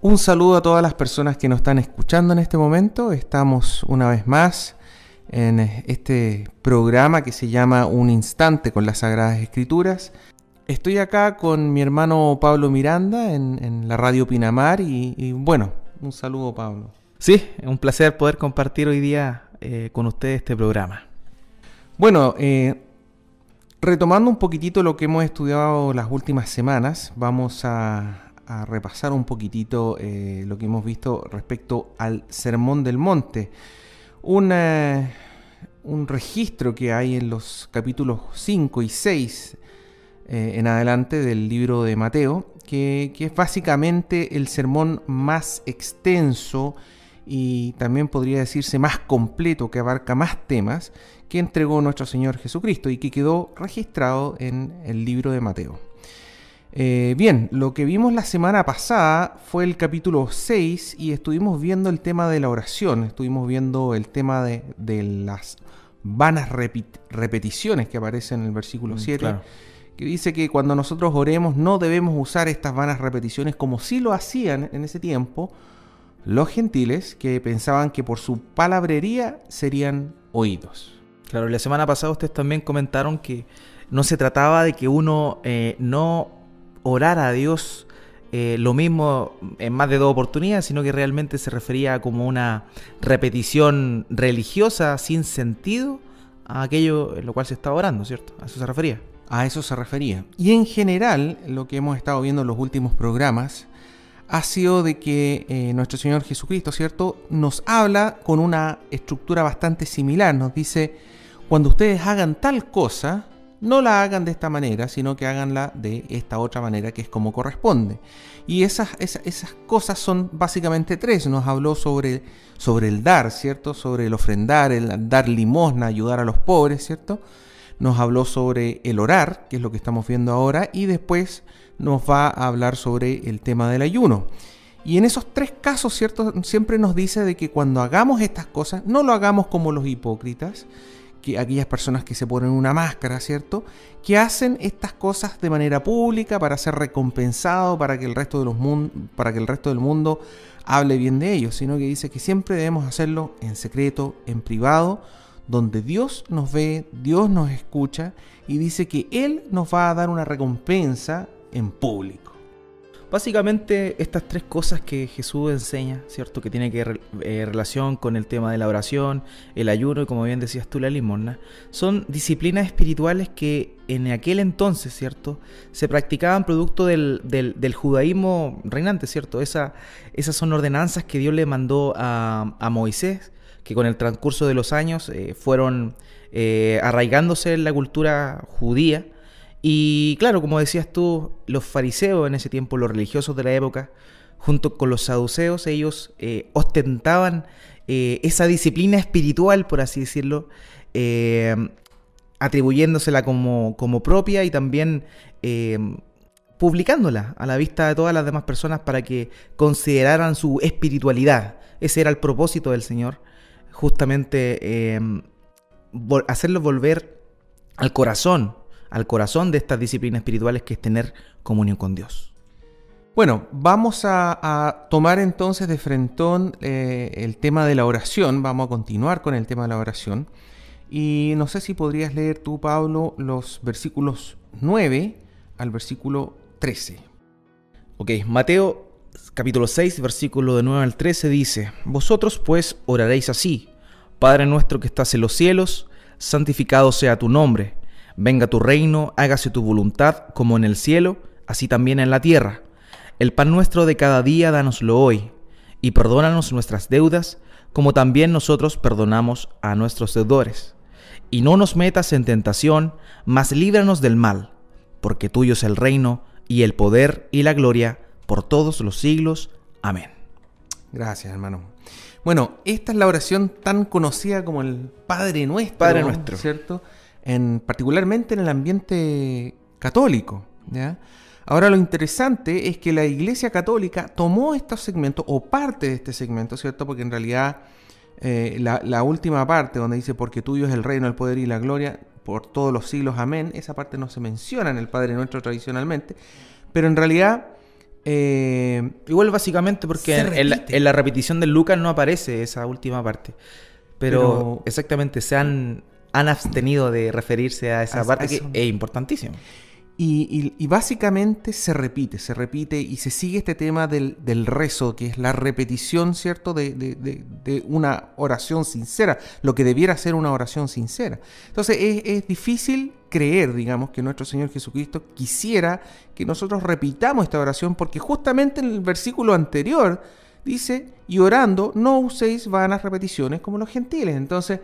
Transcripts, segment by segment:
Un saludo a todas las personas que nos están escuchando en este momento. Estamos una vez más en este programa que se llama Un Instante con las Sagradas Escrituras. Estoy acá con mi hermano Pablo Miranda en, la radio Pinamar y, bueno, un saludo Pablo. Sí, es un placer poder compartir hoy día eh, con ustedes este programa. Bueno, eh, retomando un poquitito lo que hemos estudiado las últimas semanas, vamos a, repasar un poquitito eh, lo que hemos visto respecto al Sermón del Monte. un registro que hay en los capítulos 5 y 6 en adelante del libro de Mateo, que, que, es básicamente el sermón más extenso y también podría decirse más completo, que abarca más temas, que entregó nuestro Señor Jesucristo y que quedó registrado en el libro de Mateo. Eh, bien, lo que vimos la semana pasada fue el capítulo 6 y estuvimos viendo el tema de la oración, estuvimos viendo el tema de, las vanas repeticiones que aparecen en el versículo 7, mm, que dice que cuando nosotros oremos no debemos usar estas vanas repeticiones como si lo hacían en ese tiempo, los gentiles que pensaban que por su palabrería serían oídos. Claro, la semana pasada ustedes también comentaron que no se trataba de que uno eh, no orara a Dios eh, lo mismo en más de dos oportunidades, sino que realmente se refería como una repetición religiosa sin sentido a aquello en lo cual se estaba orando, ¿cierto? A eso se refería. A eso se refería. Y en general, lo que hemos estado viendo en los últimos programas, ha sido de que eh, nuestro Señor Jesucristo, ¿cierto?, nos habla con una estructura bastante similar. Nos dice, cuando ustedes hagan tal cosa, no la hagan de esta manera, sino que háganla de esta otra manera, que es como corresponde. Y esas, esas, cosas son básicamente tres. Nos habló sobre, sobre el dar, ¿cierto? Sobre el ofrendar, el dar limosna, ayudar a los pobres, ¿cierto? Nos habló sobre el orar, que es lo que estamos viendo ahora, y después nos va a hablar sobre el tema del ayuno. Y en esos tres casos, ¿cierto? Siempre nos dice de que cuando hagamos estas cosas, no lo hagamos como los hipócritas, que aquellas personas que se ponen una máscara, ¿cierto? Que hacen estas cosas de manera pública para ser recompensado, para que el resto, de los para que el resto del mundo hable bien de ellos, sino que dice que siempre debemos hacerlo en secreto, en privado, donde Dios nos ve, Dios nos escucha y dice que Él nos va a dar una recompensa en público. Básicamente estas tres cosas que Jesús enseña, ¿cierto? Que tiene que eh, relación con el tema de la oración, el ayuno y como bien decías tú la limosna, son disciplinas espirituales que en aquel entonces, ¿cierto? Se practicaban producto del, judaísmo reinante, ¿cierto? Esa, esas son ordenanzas que Dios le mandó a, Moisés, que con el transcurso de los años eh, fueron eh, arraigándose en la cultura judía y claro, como decías tú, los fariseos en ese tiempo, los religiosos de la época, junto con los saduceos, ellos eh, ostentaban eh, esa disciplina espiritual, por así decirlo, eh, atribuyéndosela como, como, propia y también publicándola a la vista de todas las demás personas para que consideraran su espiritualidad. Ese era el propósito del Señor, justamente hacerlo volver al corazón al corazón de estas disciplinas espirituales que es tener comunión con Dios. Bueno, vamos a, tomar entonces de frentón eh, el tema de la oración, vamos a continuar con el tema de la oración. Y no sé si podrías leer tú, Pablo, los versículos 9 al versículo 13. Ok, Mateo capítulo 6, versículo de 9 al 13 dice, Vosotros pues oraréis así, Padre nuestro que estás en los cielos, santificado sea tu nombre Venga tu reino, hágase tu voluntad, como en el cielo, así también en la tierra. El pan nuestro de cada día, dánoslo hoy, y perdónanos nuestras deudas, como también nosotros perdonamos a nuestros deudores. Y no nos metas en tentación, mas líbranos del mal, porque tuyo es el reino, y el poder, y la gloria, por todos los siglos. Amén. Gracias, hermano. Bueno, esta es la oración tan conocida como el Padre Nuestro. Padre Nuestro. ¿Cierto? En, particularmente en el ambiente católico. Ahora lo interesante es que la Iglesia Católica tomó estos segmentos, o parte de este segmento, ¿cierto? Porque en realidad eh, la, última parte donde dice, porque tuyo es el reino, el poder y la gloria, por todos los siglos, amén, esa parte no se menciona en el Padre Nuestro tradicionalmente, pero en realidad Eh, Igual básicamente porque en, la, repetición de Lucas no aparece esa última parte. Pero, exactamente, se han, han abstenido de referirse a esa parte que es importantísima. Y, básicamente se repite, se repite y se sigue este tema del, rezo, que es la repetición, ¿cierto?, de, una oración sincera, lo que debiera ser una oración sincera. Entonces es, difícil creer, digamos, que nuestro Señor Jesucristo quisiera que nosotros repitamos esta oración, porque justamente en el versículo anterior dice, y orando, no uséis vanas repeticiones como los gentiles. Entonces,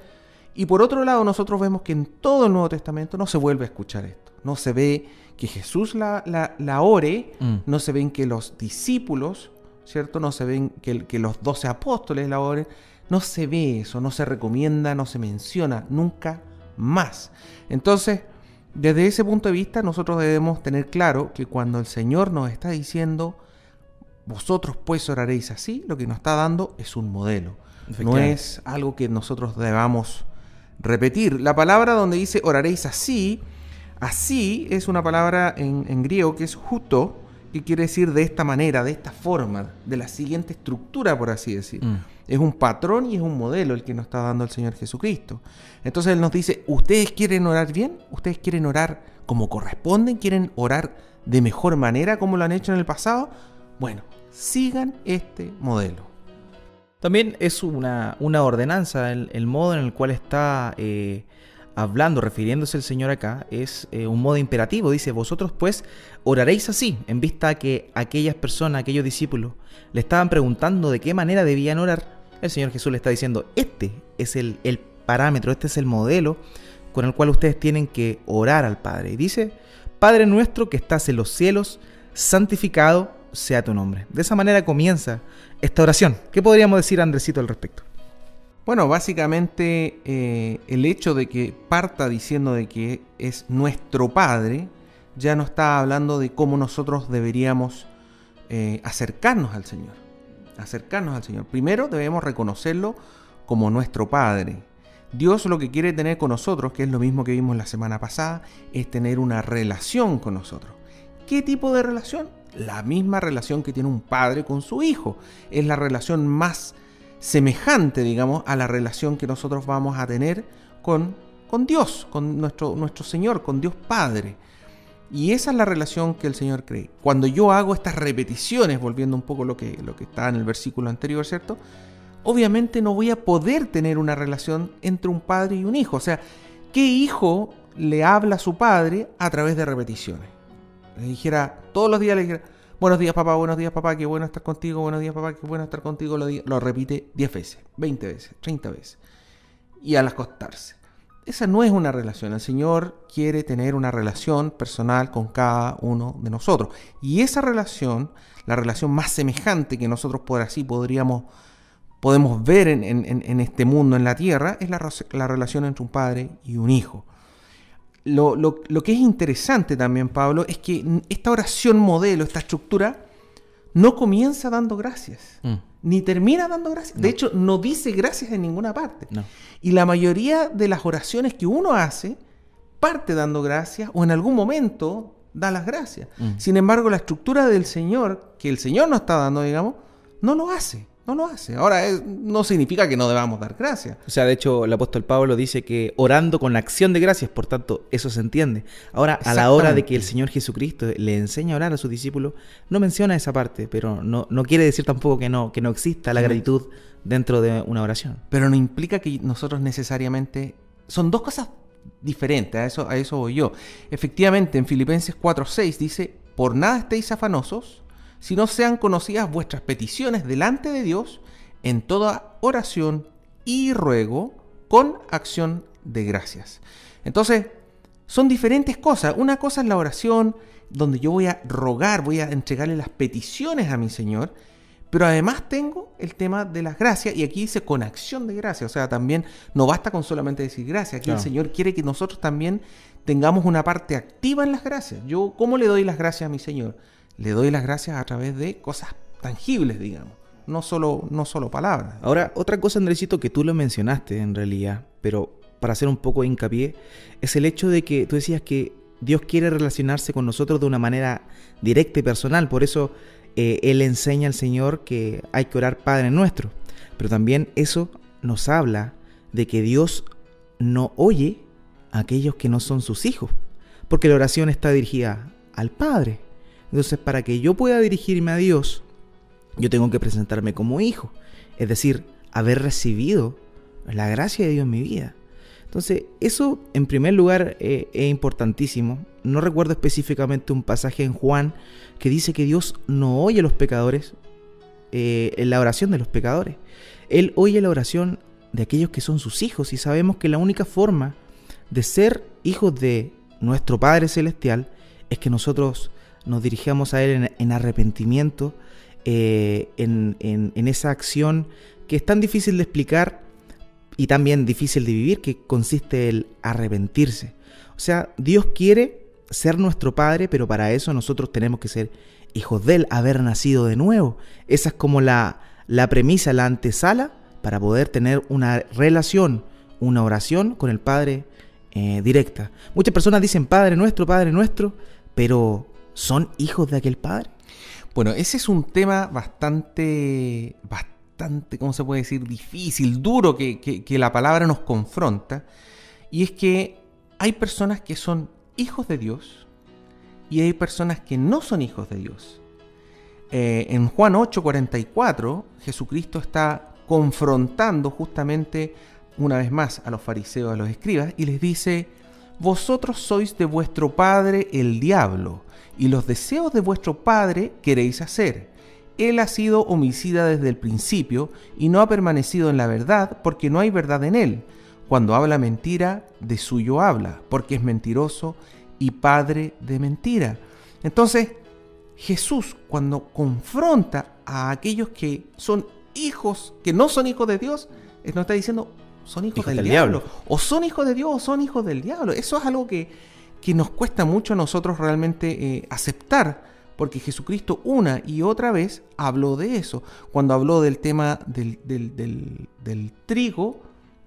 y por otro lado, nosotros vemos que en todo el Nuevo Testamento no se vuelve a escuchar esto. No se ve que Jesús la, la, ore, mm. no se ven que los discípulos, ¿cierto? No se ven que, que los doce apóstoles la oren. No se ve eso, no se recomienda, no se menciona nunca más. Entonces, desde ese punto de vista, nosotros debemos tener claro que cuando el Señor nos está diciendo, vosotros pues oraréis así, lo que nos está dando es un modelo. No es algo que nosotros debamos repetir. La palabra donde dice oraréis así, así es una palabra en, griego que es justo, que quiere decir de esta manera, de esta forma, de la siguiente estructura, por así decir. Mm. Es un patrón y es un modelo el que nos está dando el Señor Jesucristo. Entonces Él nos dice, ¿ustedes quieren orar bien? ¿Ustedes quieren orar como corresponden? ¿Quieren orar de mejor manera como lo han hecho en el pasado? Bueno, sigan este modelo. También es una, una ordenanza, el, modo en el cual está eh, hablando, refiriéndose el Señor acá, es eh, un modo imperativo. Dice, vosotros pues oraréis así, en vista a que aquellas personas, aquellos discípulos, le estaban preguntando de qué manera debían orar. El Señor Jesús le está diciendo, este es el, el parámetro, este es el modelo con el cual ustedes tienen que orar al Padre. Y dice, Padre nuestro que estás en los cielos, santificado sea tu nombre. De esa manera comienza esta oración. ¿Qué podríamos decir, Andresito, al respecto? Bueno, básicamente eh, el hecho de que parta diciendo de que es nuestro Padre, ya no está hablando de cómo nosotros deberíamos eh, acercarnos al Señor. Acercarnos al Señor. Primero debemos reconocerlo como nuestro Padre. Dios lo que quiere tener con nosotros, que es lo mismo que vimos la semana pasada, es tener una relación con nosotros. ¿Qué tipo de relación? La misma relación que tiene un padre con su hijo. Es la relación más semejante, digamos, a la relación que nosotros vamos a tener con, con Dios, con nuestro, nuestro Señor, con Dios Padre. Y esa es la relación que el Señor cree. Cuando yo hago estas repeticiones, volviendo un poco lo que, lo que está en el versículo anterior, ¿cierto? Obviamente no voy a poder tener una relación entre un padre y un hijo. O sea, ¿qué hijo le habla a su padre a través de repeticiones? Le dijera, todos los días le dijera, buenos días papá, buenos días papá, qué bueno estar contigo, buenos días papá, qué bueno estar contigo, lo, repite 10 veces, 20 veces, 30 veces. Y al acostarse. Esa no es una relación. El Señor quiere tener una relación personal con cada uno de nosotros. Y esa relación, la relación más semejante que nosotros por así podríamos podemos ver en, este mundo, en la tierra, es la relación entre un padre y un hijo. Lo, que es interesante también, Pablo, es que esta oración modelo, esta estructura, no comienza dando gracias, mm. ni termina dando gracias. De hecho, no dice gracias en ninguna parte. Y la mayoría de las oraciones que uno hace, parte dando gracias o en algún momento da las gracias. Mm. Sin embargo, la estructura del Señor, que el Señor nos está dando, digamos, no lo hace. No lo hace. Ahora, no significa que no debamos dar gracias. O sea, de hecho, el apóstol Pablo dice que orando con la acción de gracias, por tanto, eso se entiende. Ahora, a la hora de que el Señor Jesucristo le enseña a orar a sus discípulos, no menciona esa parte, pero no, no quiere decir tampoco que no, que no exista la gratitud dentro de una oración. Pero no implica que nosotros necesariamente... Son dos cosas diferentes, a eso, a eso voy yo. Efectivamente, en Filipenses 4.6 dice, por nada estéis afanosos, si no sean conocidas vuestras peticiones delante de Dios en toda oración y ruego con acción de gracias. Entonces, son diferentes cosas. Una cosa es la oración donde yo voy a rogar, voy a entregarle las peticiones a mi Señor, pero además tengo el tema de las gracias y aquí dice con acción de gracias, o sea, también no basta con solamente decir gracias, aquí el Señor quiere que nosotros también tengamos una parte activa en las gracias. Yo, ¿cómo le doy las gracias a mi Señor? Le doy las gracias a través de cosas tangibles, digamos. No solo, no solo palabras. Ahora, otra cosa, Andresito, que tú lo mencionaste en realidad, pero para hacer un poco de hincapié, es el hecho de que tú decías que Dios quiere relacionarse con nosotros de una manera directa y personal. Por eso eh, Él enseña al Señor que hay que orar Padre nuestro. Pero también eso nos habla de que Dios no oye a aquellos que no son sus hijos, porque la oración está dirigida al Padre. Entonces, para que yo pueda dirigirme a Dios, yo tengo que presentarme como hijo, es decir, haber recibido la gracia de Dios en mi vida. Entonces, eso en primer lugar eh, es importantísimo. No recuerdo específicamente un pasaje en Juan que dice que Dios no oye a los pecadores, eh, en la oración de los pecadores. Él oye la oración de aquellos que son sus hijos y sabemos que la única forma de ser hijos de nuestro Padre Celestial es que nosotros nos dirigamos a Él en, arrepentimiento, eh, en, esa acción que es tan difícil de explicar y también difícil de vivir, que consiste el arrepentirse. O sea, Dios quiere ser nuestro Padre, pero para eso nosotros tenemos que ser hijos de Él, haber nacido de nuevo. Esa es como la, la premisa, la antesala para poder tener una relación, una oración con el Padre eh, directa. Muchas personas dicen Padre nuestro, Padre nuestro, pero ¿son hijos de aquel Padre? Bueno, ese es un tema bastante, bastante ¿cómo se puede decir?, difícil, duro que, la palabra nos confronta. Y es que hay personas que son hijos de Dios y hay personas que no son hijos de Dios. Eh, en Juan 8:44, Jesucristo está confrontando justamente una vez más a los fariseos, a los escribas, y les dice, vosotros sois de vuestro padre el diablo, y los deseos de vuestro padre queréis hacer él ha sido homicida desde el principio y no ha permanecido en la verdad porque no hay verdad en él. Cuando habla mentira, de suyo habla, porque es mentiroso y padre de mentira. Entonces, Jesús cuando confronta a aquellos que son hijos, que no son hijos de Dios, nos está diciendo, son hijos, del, diablo. O son hijos de Dios o son hijos del diablo. Eso es algo que, que nos cuesta mucho a nosotros realmente eh, aceptar porque Jesucristo una y otra vez habló de eso, cuando habló del tema del, trigo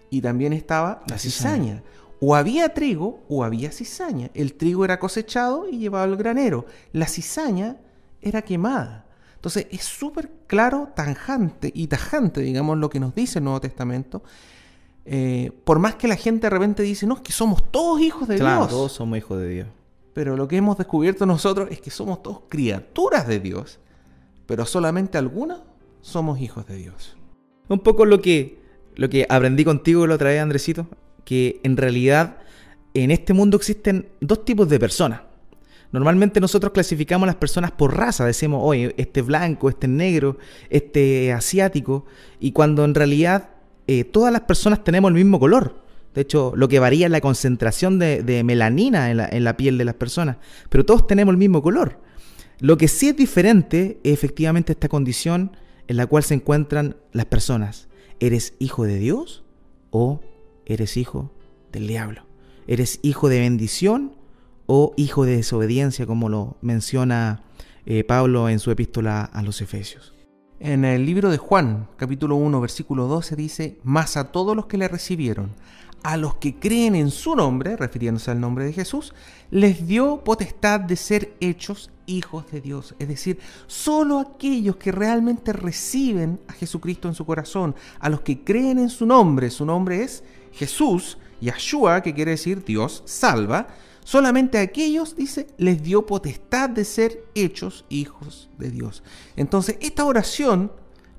y también estaba la, cizaña. O había trigo o había cizaña. El trigo era cosechado y llevado al granero. La cizaña era quemada. Entonces es súper claro, tanjante y tajante, digamos, lo que nos dice el Nuevo Testamento. Eh, por más que la gente de repente dice, no, es que somos todos hijos de claro, Dios. Todos somos hijos de Dios. Pero lo que hemos descubierto nosotros es que somos todos criaturas de Dios, pero solamente algunos somos hijos de Dios. Un poco lo que, lo que aprendí contigo la otra vez, Andresito, que en realidad en este mundo existen dos tipos de personas. Normalmente nosotros clasificamos a las personas por raza, decimos, oye, este blanco, este negro, este asiático, y cuando en realidad eh, todas las personas tenemos el mismo color. De hecho, lo que varía es la concentración de, melanina en la, piel de las personas. Pero todos tenemos el mismo color. Lo que sí es diferente es efectivamente esta condición en la cual se encuentran las personas. ¿Eres hijo de Dios o eres hijo del diablo? ¿Eres hijo de bendición o hijo de desobediencia, como lo menciona eh, Pablo en su epístola a los Efesios? En el libro de Juan, capítulo 1, versículo 12, dice, Mas a todos los que le recibieron, a los que creen en su nombre, refiriéndose al nombre de Jesús, les dio potestad de ser hechos hijos de Dios. Es decir, solo aquellos que realmente reciben a Jesucristo en su corazón, a los que creen en su nombre, su nombre es Jesús, Yahshua, que quiere decir Dios salva, solamente a aquellos, dice, les dio potestad de ser hechos hijos de Dios. Entonces, esta oración,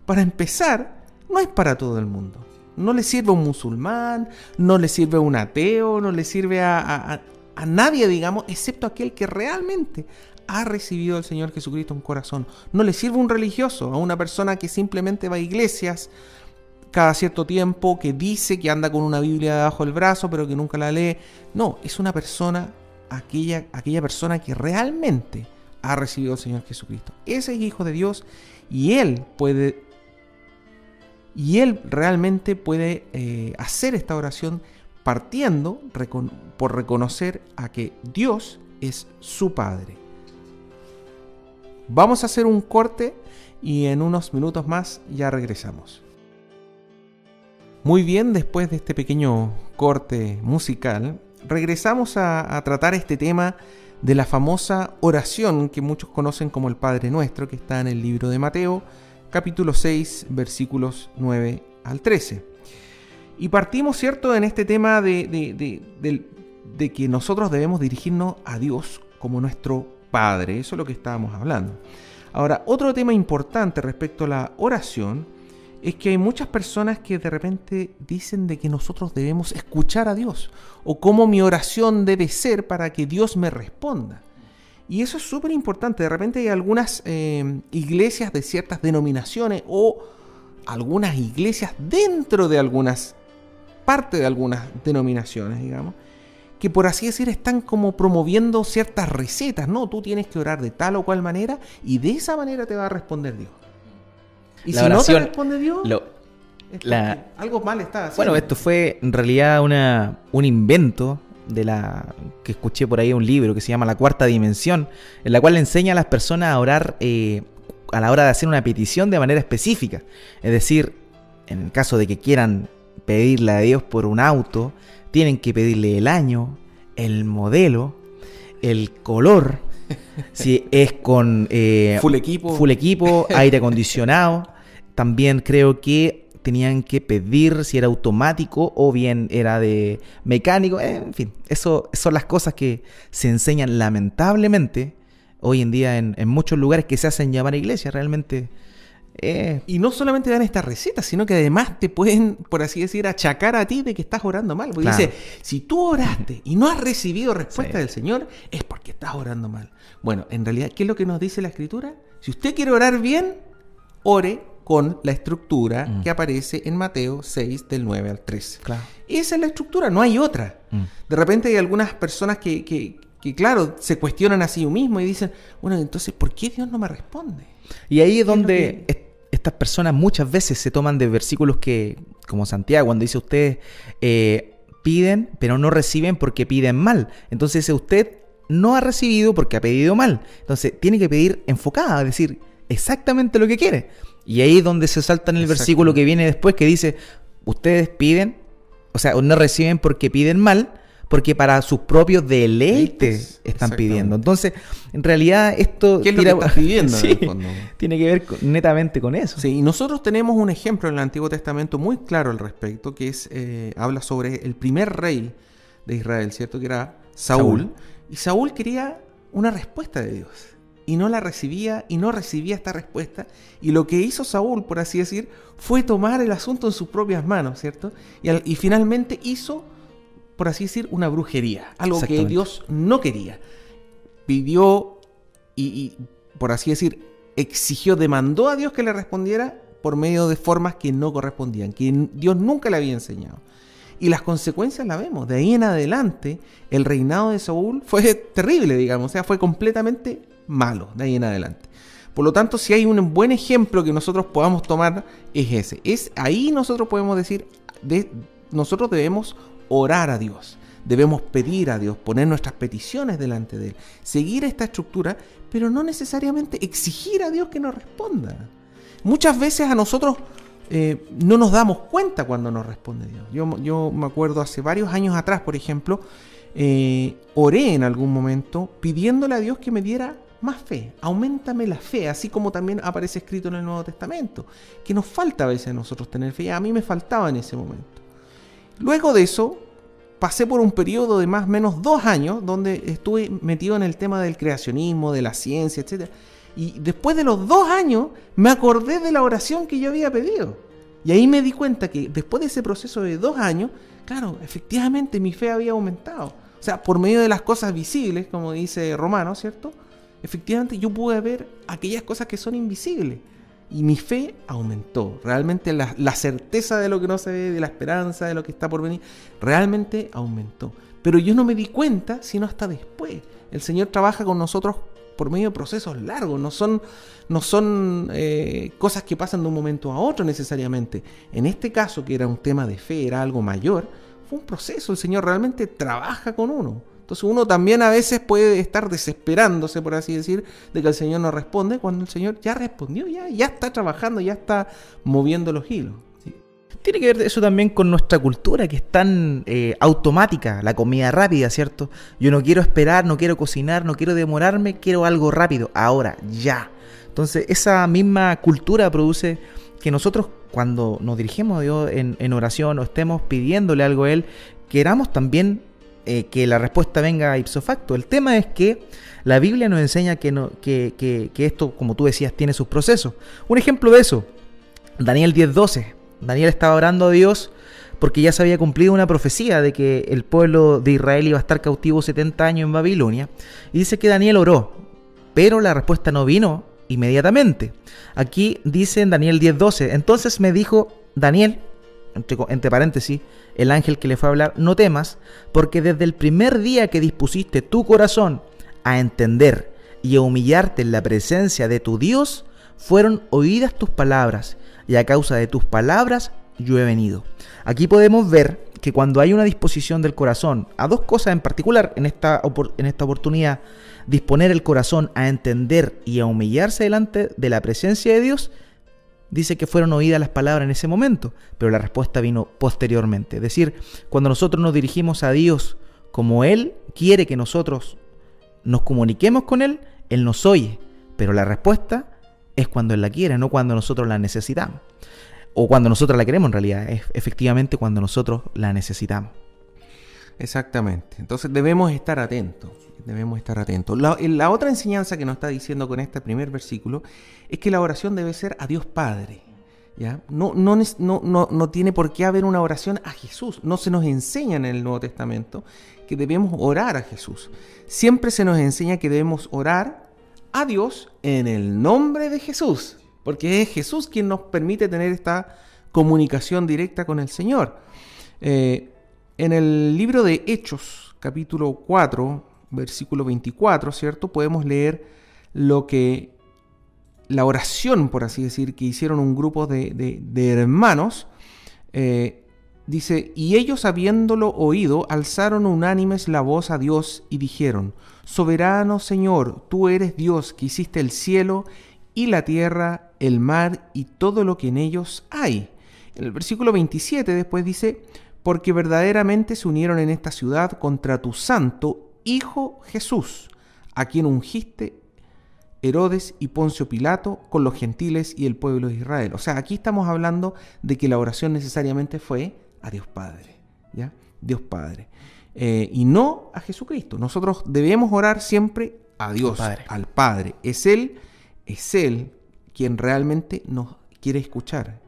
para empezar, no es para todo el mundo. No le sirve a un musulmán, no le sirve a un ateo, no le sirve a, nadie, digamos, excepto aquel que realmente ha recibido al Señor Jesucristo en corazón. No le sirve a un religioso, a una persona que simplemente va a iglesias cada cierto tiempo, que dice que anda con una Biblia debajo del brazo, pero que nunca la lee. No, es una persona, aquella, aquella persona que realmente ha recibido al Señor Jesucristo. Ese es hijo de Dios y Él puede y él realmente puede eh, hacer esta oración partiendo por reconocer a que Dios es su Padre. Vamos a hacer un corte y en unos minutos más ya regresamos. Muy bien, después de este pequeño corte musical, regresamos a, tratar este tema de la famosa oración que muchos conocen como el Padre Nuestro, que está en el libro de Mateo, capítulo 6, versículos 9 al 13. Y partimos, ¿cierto?, en este tema de, de, que nosotros debemos dirigirnos a Dios como nuestro Padre. Eso es lo que estábamos hablando. Ahora, otro tema importante respecto a la oración es que hay muchas personas que de repente dicen de que nosotros debemos escuchar a Dios o cómo mi oración debe ser para que Dios me responda. Y eso es súper importante. De repente hay algunas eh, iglesias de ciertas denominaciones o algunas iglesias dentro de algunas, parte de algunas denominaciones, digamos, que por así decir están como promoviendo ciertas recetas. No, tú tienes que orar de tal o cual manera y de esa manera te va a responder Dios. Y si no te responde Dios, algo mal está haciendo. Bueno, esto fue en realidad una, un invento de la que escuché por ahí un libro que se llama La Cuarta Dimensión, en la cual enseña a las personas a orar eh, a la hora de hacer una petición de manera específica. Es decir, en el caso de que quieran pedirle a Dios por un auto, tienen que pedirle el año, el modelo, el color, si es con eh, full equipo, full equipo, aire acondicionado, también creo que tenían que pedir si era automático o bien era de mecánico. En fin, eso son las cosas que se enseñan lamentablemente hoy en día en, muchos lugares que se hacen llamar iglesia. Realmente eh, y no solamente dan esta receta, sino que además te pueden, por así decir, achacar a ti de que estás orando mal. Porque dice, si tú oraste y no has recibido respuesta del Señor, es porque estás orando mal. Bueno, en realidad, ¿qué es lo que nos dice la Escritura? Si usted quiere orar bien, ore con la estructura mm. que aparece en Mateo 6 del 9 al 13. Esa es la estructura, no hay otra. Mm. De repente hay algunas personas que, que, claro, se cuestionan a sí mismos y dicen, bueno, entonces, ¿por qué Dios no me responde? Y ahí es donde estas personas muchas veces se toman de versículos que, como Santiago, cuando dice usted, eh, piden, pero no reciben porque piden mal. Entonces usted no ha recibido porque ha pedido mal. Entonces tiene que pedir enfocada, es decir, exactamente lo que quiere. Y ahí es donde se salta en el versículo que viene después que dice, ustedes piden, o sea, no reciben porque piden mal, porque para sus propios deleites están pidiendo. Entonces, en realidad esto... ¿Qué es lo que estás pidiendo? tiene que ver netamente con eso. Sí, y nosotros tenemos un ejemplo en el Antiguo Testamento muy claro al respecto, que es, eh, habla sobre el primer rey de Israel, ¿cierto? Que era Saúl. Y Saúl quería una respuesta de Dios y no la recibía y no recibía esta respuesta. Y lo que hizo Saúl, por así decir, fue tomar el asunto en sus propias manos, ¿cierto? Y, finalmente hizo, por así decir, una brujería, algo que Dios no quería. Pidió y, por así decir, exigió, demandó a Dios que le respondiera por medio de formas que no correspondían, que Dios nunca le había enseñado. Y las consecuencias las vemos. De ahí en adelante, el reinado de Saúl fue terrible, digamos. O sea, fue completamente malo de ahí en adelante. Por lo tanto, si hay un buen ejemplo que nosotros podamos tomar, es ese. Es ahí nosotros podemos decir, de, nosotros debemos orar a Dios. Debemos pedir a Dios, poner nuestras peticiones delante de Él, seguir esta estructura, pero no necesariamente exigir a Dios que nos responda. Muchas veces a nosotros eh, no nos damos cuenta cuando nos responde Dios. Yo, yo me acuerdo hace varios años atrás, por ejemplo, eh, oré en algún momento pidiéndole a Dios que me diera más fe, aumentame la fe, así como también aparece escrito en el Nuevo Testamento, que nos falta a veces a nosotros tener fe, a mí me faltaba en ese momento. Luego de eso, pasé por un periodo de más o menos dos años donde estuve metido en el tema del creacionismo, de la ciencia, etc. Y después de los dos años me acordé de la oración que yo había pedido. Y ahí me di cuenta que después de ese proceso de dos años, claro, efectivamente mi fe había aumentado. O sea, por medio de las cosas visibles, como dice Romano, ¿cierto? Efectivamente yo pude ver aquellas cosas que son invisibles. Y mi fe aumentó. Realmente la, certeza de lo que no se ve, de la esperanza, de lo que está por venir, realmente aumentó. Pero yo no me di cuenta sino hasta después. El Señor trabaja con nosotros por medio de procesos largos, no son, no son eh, cosas que pasan de un momento a otro necesariamente. En este caso, que era un tema de fe, era algo mayor, fue un proceso, el Señor realmente trabaja con uno. Entonces uno también a veces puede estar desesperándose, por así decir, de que el Señor no responde, cuando el Señor ya respondió, ya, ya está trabajando, ya está moviendo los hilos. tiene que ver eso también con nuestra cultura, que es tan eh, automática, la comida rápida, ¿cierto? Yo no quiero esperar, no quiero cocinar, no quiero demorarme, quiero algo rápido, ahora, ya. Entonces, esa misma cultura produce que nosotros cuando nos dirigimos a Dios en, oración o estemos pidiéndole algo a Él, queramos también eh, que la respuesta venga ipso facto. El tema es que la Biblia nos enseña que, que esto, como tú decías, tiene sus procesos. Un ejemplo de eso, Daniel 10:12. Daniel estaba orando a Dios porque ya se había cumplido una profecía de que el pueblo de Israel iba a estar cautivo 70 años en Babilonia. Y dice que Daniel oró, pero la respuesta no vino inmediatamente. Aquí dice en Daniel 10:12, entonces me dijo Daniel, entre, paréntesis, el ángel que le fue a hablar, no temas, porque desde el primer día que dispusiste tu corazón a entender y a humillarte en la presencia de tu Dios, fueron oídas tus palabras y a causa de tus palabras yo he venido. Aquí podemos ver que cuando hay una disposición del corazón a dos cosas en particular, en esta, en esta oportunidad, disponer el corazón a entender y a humillarse delante de la presencia de Dios, dice que fueron oídas las palabras en ese momento, pero la respuesta vino posteriormente. Es decir, cuando nosotros nos dirigimos a Dios como Él quiere que nosotros nos comuniquemos con Él, Él nos oye, pero la respuesta es cuando Él la quiere, no cuando nosotros la necesitamos. O cuando nosotros la queremos en realidad, es efectivamente cuando nosotros la necesitamos. Exactamente. Entonces debemos estar atentos. Debemos estar atentos. La, la, otra enseñanza que nos está diciendo con este primer versículo es que la oración debe ser a Dios Padre. ¿ya? No, no, no, no tiene por qué haber una oración a Jesús. No se nos enseña en el Nuevo Testamento que debemos orar a Jesús. Siempre se nos enseña que debemos orar a Dios en el nombre de Jesús, porque es Jesús quien nos permite tener esta comunicación directa con el Señor. Eh, en el libro de Hechos, capítulo 4, versículo 24, ¿cierto? Podemos leer lo que la oración, por así decir, que hicieron un grupo de, hermanos. Eh, dice, y ellos habiéndolo oído, alzaron unánimes la voz a Dios y dijeron, Soberano Señor, tú eres Dios que hiciste el cielo y la tierra, el mar y todo lo que en ellos hay. En el versículo 27 después dice, porque verdaderamente se unieron en esta ciudad contra tu santo Hijo Jesús, a quien ungiste Herodes y Poncio Pilato con los gentiles y el pueblo de Israel. O sea, aquí estamos hablando de que la oración necesariamente fue a Dios Padre, ¿ya? Dios Padre. Eh, y no a Jesucristo. Nosotros debemos orar siempre a Dios, al Padre. Es Él, es Él quien realmente nos quiere escuchar.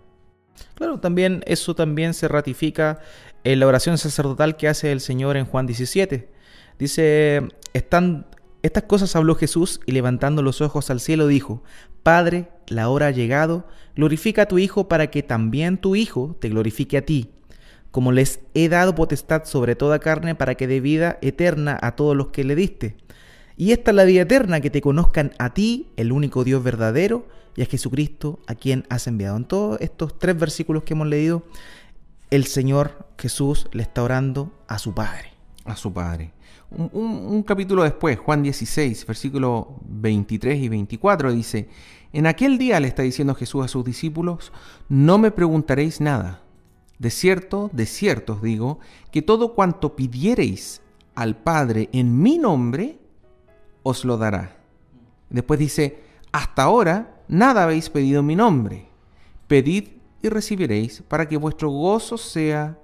Claro, también eso también se ratifica en la oración sacerdotal que hace el Señor en Juan 17. Dice, están, estas cosas habló Jesús y levantando los ojos al cielo dijo, Padre, la hora ha llegado, glorifica a tu Hijo para que también tu Hijo te glorifique a ti como les he dado potestad sobre toda carne para que dé vida eterna a todos los que le diste. Y esta es la vida eterna, que te conozcan a ti, el único Dios verdadero, y a Jesucristo, a quien has enviado. En todos estos tres versículos que hemos leído, el Señor Jesús le está orando a su Padre. A su Padre. Un, capítulo después, Juan 16, versículos 23 y 24, dice, En aquel día le está diciendo Jesús a sus discípulos, no me preguntaréis nada. De cierto, de cierto os digo, que todo cuanto pidiereis al Padre en mi nombre, os lo dará. Después dice, hasta ahora nada habéis pedido en mi nombre. Pedid y recibiréis para que vuestro gozo sea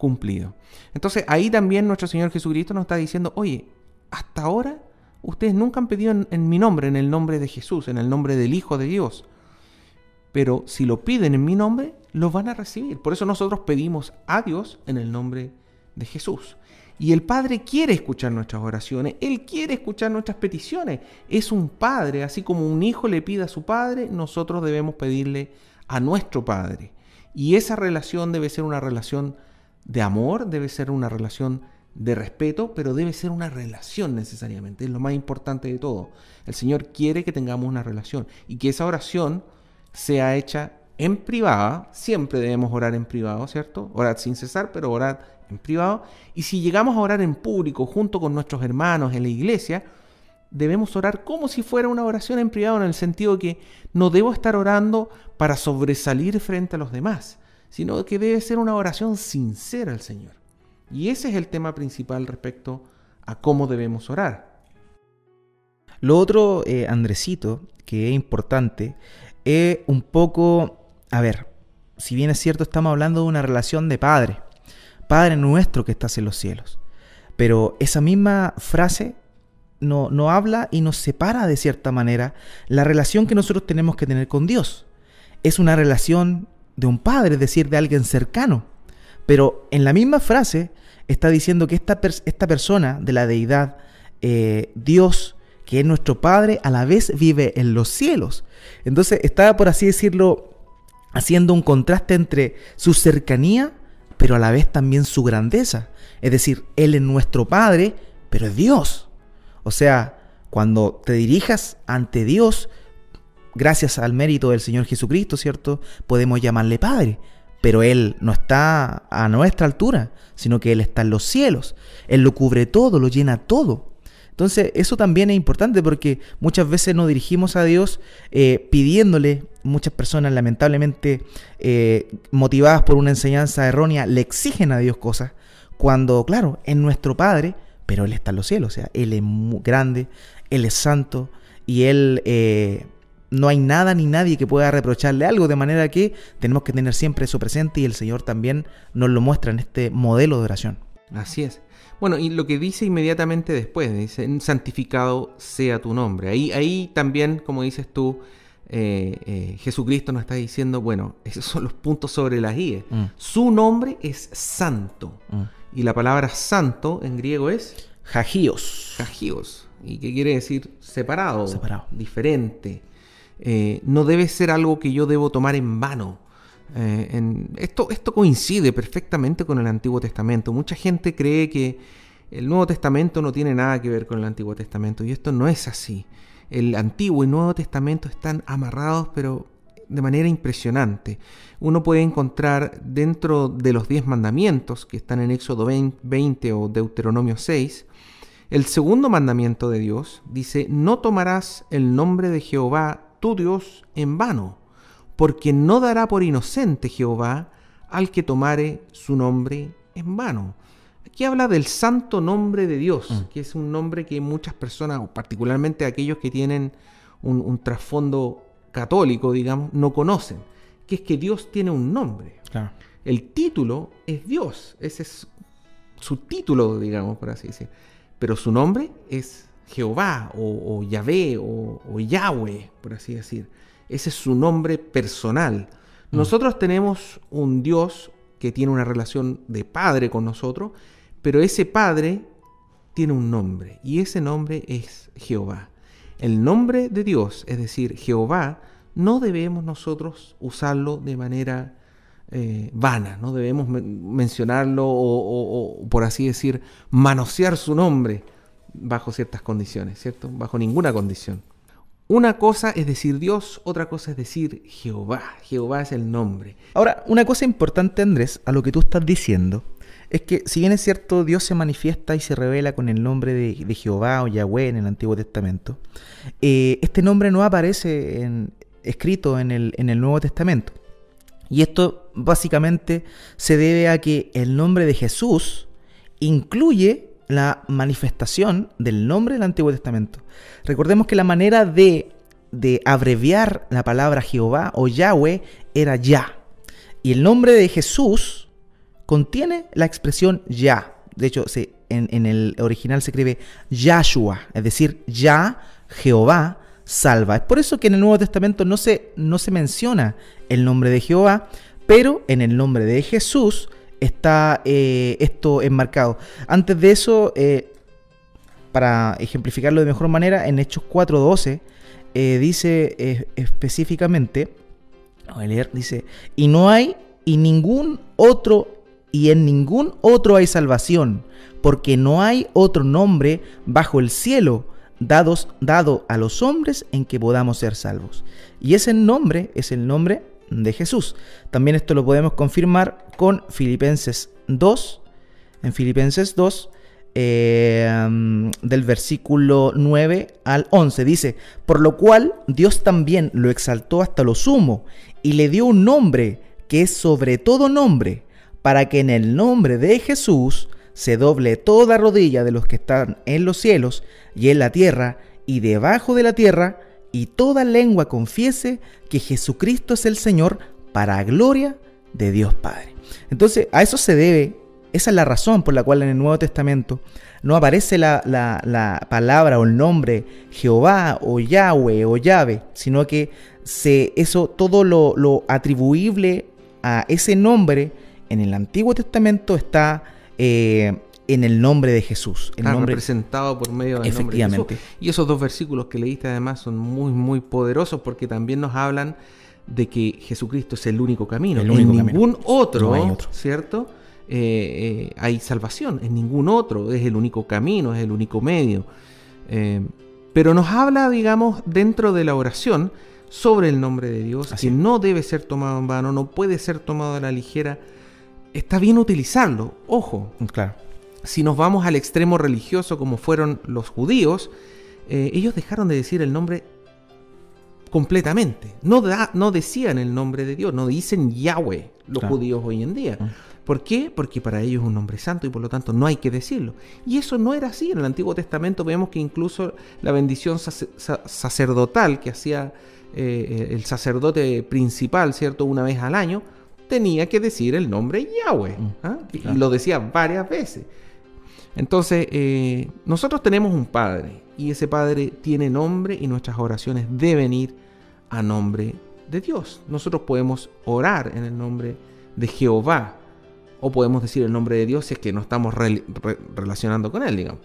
cumplido. Entonces ahí también nuestro Señor Jesucristo nos está diciendo, oye, hasta ahora ustedes nunca han pedido en, mi nombre, en el nombre de Jesús, en el nombre del Hijo de Dios. Pero si lo piden en mi nombre, lo van a recibir. Por eso nosotros pedimos a Dios en el nombre de Jesús. Y el Padre quiere escuchar nuestras oraciones, Él quiere escuchar nuestras peticiones. Es un Padre, así como un hijo le pide a su Padre, nosotros debemos pedirle a nuestro Padre. Y esa relación debe ser una relación de amor, debe ser una relación de respeto, pero debe ser una relación necesariamente. Es lo más importante de todo. El Señor quiere que tengamos una relación y que esa oración sea hecha en privada, siempre debemos orar en privado, ¿cierto? Orad sin cesar, pero orad en privado. Y si llegamos a orar en público junto con nuestros hermanos en la iglesia, debemos orar como si fuera una oración en privado, en el sentido que no debo estar orando para sobresalir frente a los demás, sino que debe ser una oración sincera al Señor. Y ese es el tema principal respecto a cómo debemos orar. Lo otro, eh, Andresito, que es importante, es un poco, a ver, si bien es cierto, estamos hablando de una relación de padre, Padre nuestro que estás en los cielos. Pero esa misma frase no, no habla y nos separa de cierta manera la relación que nosotros tenemos que tener con Dios. Es una relación de un padre, es decir, de alguien cercano. Pero en la misma frase está diciendo que esta, esta persona de la deidad, eh, Dios, que es nuestro Padre, a la vez vive en los cielos. Entonces está, por así decirlo, haciendo un contraste entre su cercanía, pero a la vez también su grandeza. Es decir, Él es nuestro Padre, pero es Dios. O sea, cuando te dirijas ante Dios, gracias al mérito del Señor Jesucristo, ¿cierto? Podemos llamarle Padre, pero Él no está a nuestra altura, sino que Él está en los cielos. Él lo cubre todo, lo llena todo. Entonces, eso también es importante porque muchas veces nos dirigimos a Dios eh, pidiéndole, muchas personas lamentablemente eh, motivadas por una enseñanza errónea, le exigen a Dios cosas, cuando, claro, es nuestro Padre, pero Él está en los cielos, o sea, Él es grande, Él es santo y Él... Eh, no hay nada ni nadie que pueda reprocharle algo, de manera que tenemos que tener siempre eso presente y el Señor también nos lo muestra en este modelo de oración. Así es. Bueno, y lo que dice inmediatamente después, dice, santificado sea tu nombre. Ahí, ahí también, como dices tú, eh, eh, Jesucristo nos está diciendo, bueno, esos son los puntos sobre las IE. Mm. Su nombre es santo. Mm. Y la palabra santo en griego es... Jagios. Jagios. ¿Y qué quiere decir? Separado. Separado. Diferente. Eh, no debe ser algo que yo debo tomar en vano. Eh, esto, esto coincide perfectamente con el Antiguo Testamento. Mucha gente cree que el Nuevo Testamento no tiene nada que ver con el Antiguo Testamento y esto no es así. El Antiguo y Nuevo Testamento están amarrados pero de manera impresionante. Uno puede encontrar dentro de los diez mandamientos que están en Éxodo 20 o Deuteronomio 6, el segundo mandamiento de Dios dice, no tomarás el nombre de Jehová tu Dios en vano, porque no dará por inocente Jehová al que tomare su nombre en vano. Aquí habla del santo nombre de Dios, mm. que es un nombre que muchas personas, particularmente aquellos que tienen un, trasfondo católico, digamos, no conocen, que es que Dios tiene un nombre. El título es Dios, ese es su título, digamos, por así decir. Pero su nombre es Jehová o, Yahvé o, Yahweh, por así decir. Ese es su nombre personal. Mm. Nosotros tenemos un Dios que tiene una relación de padre con nosotros, pero ese padre tiene un nombre y ese nombre es Jehová. El nombre de Dios, es decir, Jehová, no debemos nosotros usarlo de manera eh, vana, no debemos mencionarlo o, por así decir, manosear su nombre bajo ciertas condiciones, ¿cierto? Bajo ninguna condición. Una cosa es decir Dios, otra cosa es decir Jehová. Jehová es el nombre. Ahora, una cosa importante, Andrés, a lo que tú estás diciendo, es que si bien es cierto, Dios se manifiesta y se revela con el nombre de, Jehová o Yahweh en el Antiguo Testamento, eh, este nombre no aparece escrito en el Nuevo Testamento. Y esto básicamente se debe a que el nombre de Jesús incluye la manifestación del nombre del Antiguo Testamento. Recordemos que la manera de, de abreviar la palabra Jehová o Yahweh era Ya. Y el nombre de Jesús contiene la expresión Ya. De hecho, se, en, el original se escribe Yahshua, es decir, Ya, Jehová, salva. Es por eso que en el Nuevo Testamento no se, no se menciona el nombre de Jehová, pero en el nombre de Jesús está eh, esto enmarcado. Antes de eso, eh, para ejemplificarlo de mejor manera, en Hechos 4.12 eh, dice específicamente, voy a leer, dice, y no hay y ningún otro, y en ningún otro hay salvación, porque no hay otro nombre bajo el cielo dado a los hombres en que podamos ser salvos. Y ese nombre es el nombre de Jesús. También esto lo podemos confirmar con Filipenses 2, en Filipenses 2, eh, del versículo 9 al 11. Dice, por lo cual Dios también lo exaltó hasta lo sumo y le dio un nombre que es sobre todo nombre, para que en el nombre de Jesús se doble toda rodilla de los que están en los cielos y en la tierra y debajo de la tierra, y toda lengua confiese que Jesucristo es el Señor para gloria de Dios Padre. Entonces, a eso se debe, esa es la razón por la cual en el Nuevo Testamento no aparece la, palabra o el nombre Jehová o Yahweh o Yahvé, sino que se, eso todo lo, atribuible a ese nombre en el Antiguo Testamento está eh, en el nombre de Jesús. El nombre representado por medio del nombre de Jesús. Y esos dos versículos que leíste además son muy, muy poderosos porque también nos hablan de que Jesucristo es el único camino. El único en ningún otro, otro, ¿cierto? Eh, eh, hay salvación, en ningún otro, es el único camino, es el único medio. Eh, pero nos habla, digamos, dentro de la oración sobre el nombre de Dios, que no debe ser tomado en vano, no puede ser tomado a la ligera. Está bien utilizarlo, ojo. Claro. Si nos vamos al extremo religioso como fueron los judíos, ellos dejaron de decir el nombre completamente. No, da, no decían el nombre de Dios, no dicen Yahweh los judíos hoy en día. Mm. ¿Por qué? Porque para ellos es un nombre santo y por lo tanto no hay que decirlo. Y eso no era así. En el Antiguo Testamento vemos que incluso la bendición sacerdotal que hacía eh, el sacerdote principal, ¿cierto? Una vez al año, tenía que decir el nombre Yahweh. Mm, ¿ah? Y lo decía varias veces. Entonces, eh, nosotros tenemos un Padre y ese Padre tiene nombre y nuestras oraciones deben ir a nombre de Dios. Nosotros podemos orar en el nombre de Jehová, o podemos decir el nombre de Dios si es que no estamos relacionando con Él, digamos.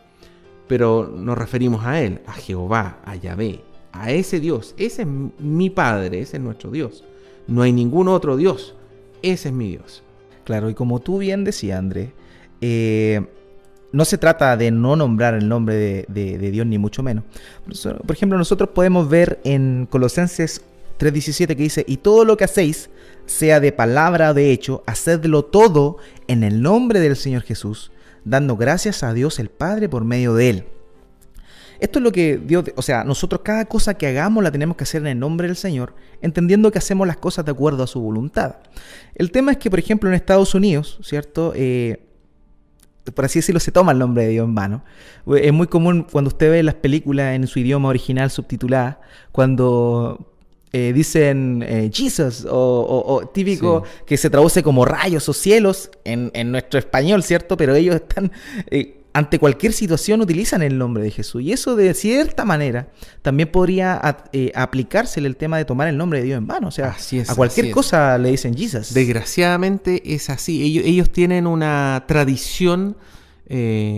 Pero nos referimos a Él, a Jehová, a Yahvé, a ese Dios. Ese es mi Padre, ese es nuestro Dios. No hay ningún otro Dios. Ese es mi Dios. Claro, y como tú bien decías, Andrés, eh, no se trata de no nombrar el nombre de, Dios, ni mucho menos. Por ejemplo, nosotros podemos ver en Colosenses 3:17 que dice, y todo lo que hacéis, sea de palabra o de hecho, hacedlo todo en el nombre del Señor Jesús, dando gracias a Dios el Padre por medio de Él. Esto es lo que Dios, o sea, nosotros cada cosa que hagamos la tenemos que hacer en el nombre del Señor, entendiendo que hacemos las cosas de acuerdo a su voluntad. El tema es que, por ejemplo, en Estados Unidos, ¿cierto? Eh, por así decirlo, se toma el nombre de Dios en vano. Es muy común cuando usted ve las películas en su idioma original subtitulada, cuando eh, dicen eh, Jesus o, típico que se traduce como rayos o cielos en, nuestro español, ¿cierto? Pero ellos están, eh, ante cualquier situación utilizan el nombre de Jesús. Y eso de cierta manera también podría aplicársele el tema de tomar el nombre de Dios en vano. O sea, a cualquier cosa le dicen Jesus. Desgraciadamente es así. Ellos, tienen una tradición...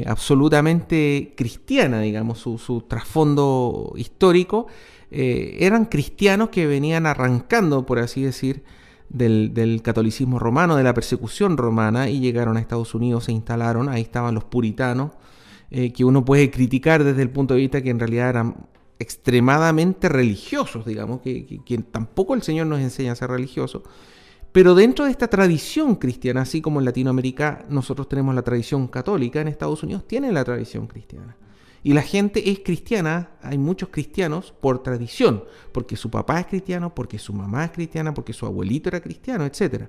absolutamente cristiana, digamos, su, su trasfondo histórico, eh, eran cristianos que venían arrancando, por así decir, del, catolicismo romano, de la persecución romana, y llegaron a Estados Unidos, se instalaron, ahí estaban los puritanos, eh, que uno puede criticar desde el punto de vista que en realidad eran extremadamente religiosos, digamos, que, tampoco el Señor nos enseña a ser religiosos, pero dentro de esta tradición cristiana, así como en Latinoamérica nosotros tenemos la tradición católica, en Estados Unidos tienen la tradición cristiana. Y la gente es cristiana, hay muchos cristianos por tradición, porque su papá es cristiano, porque su mamá es cristiana, porque su abuelito era cristiano, etc.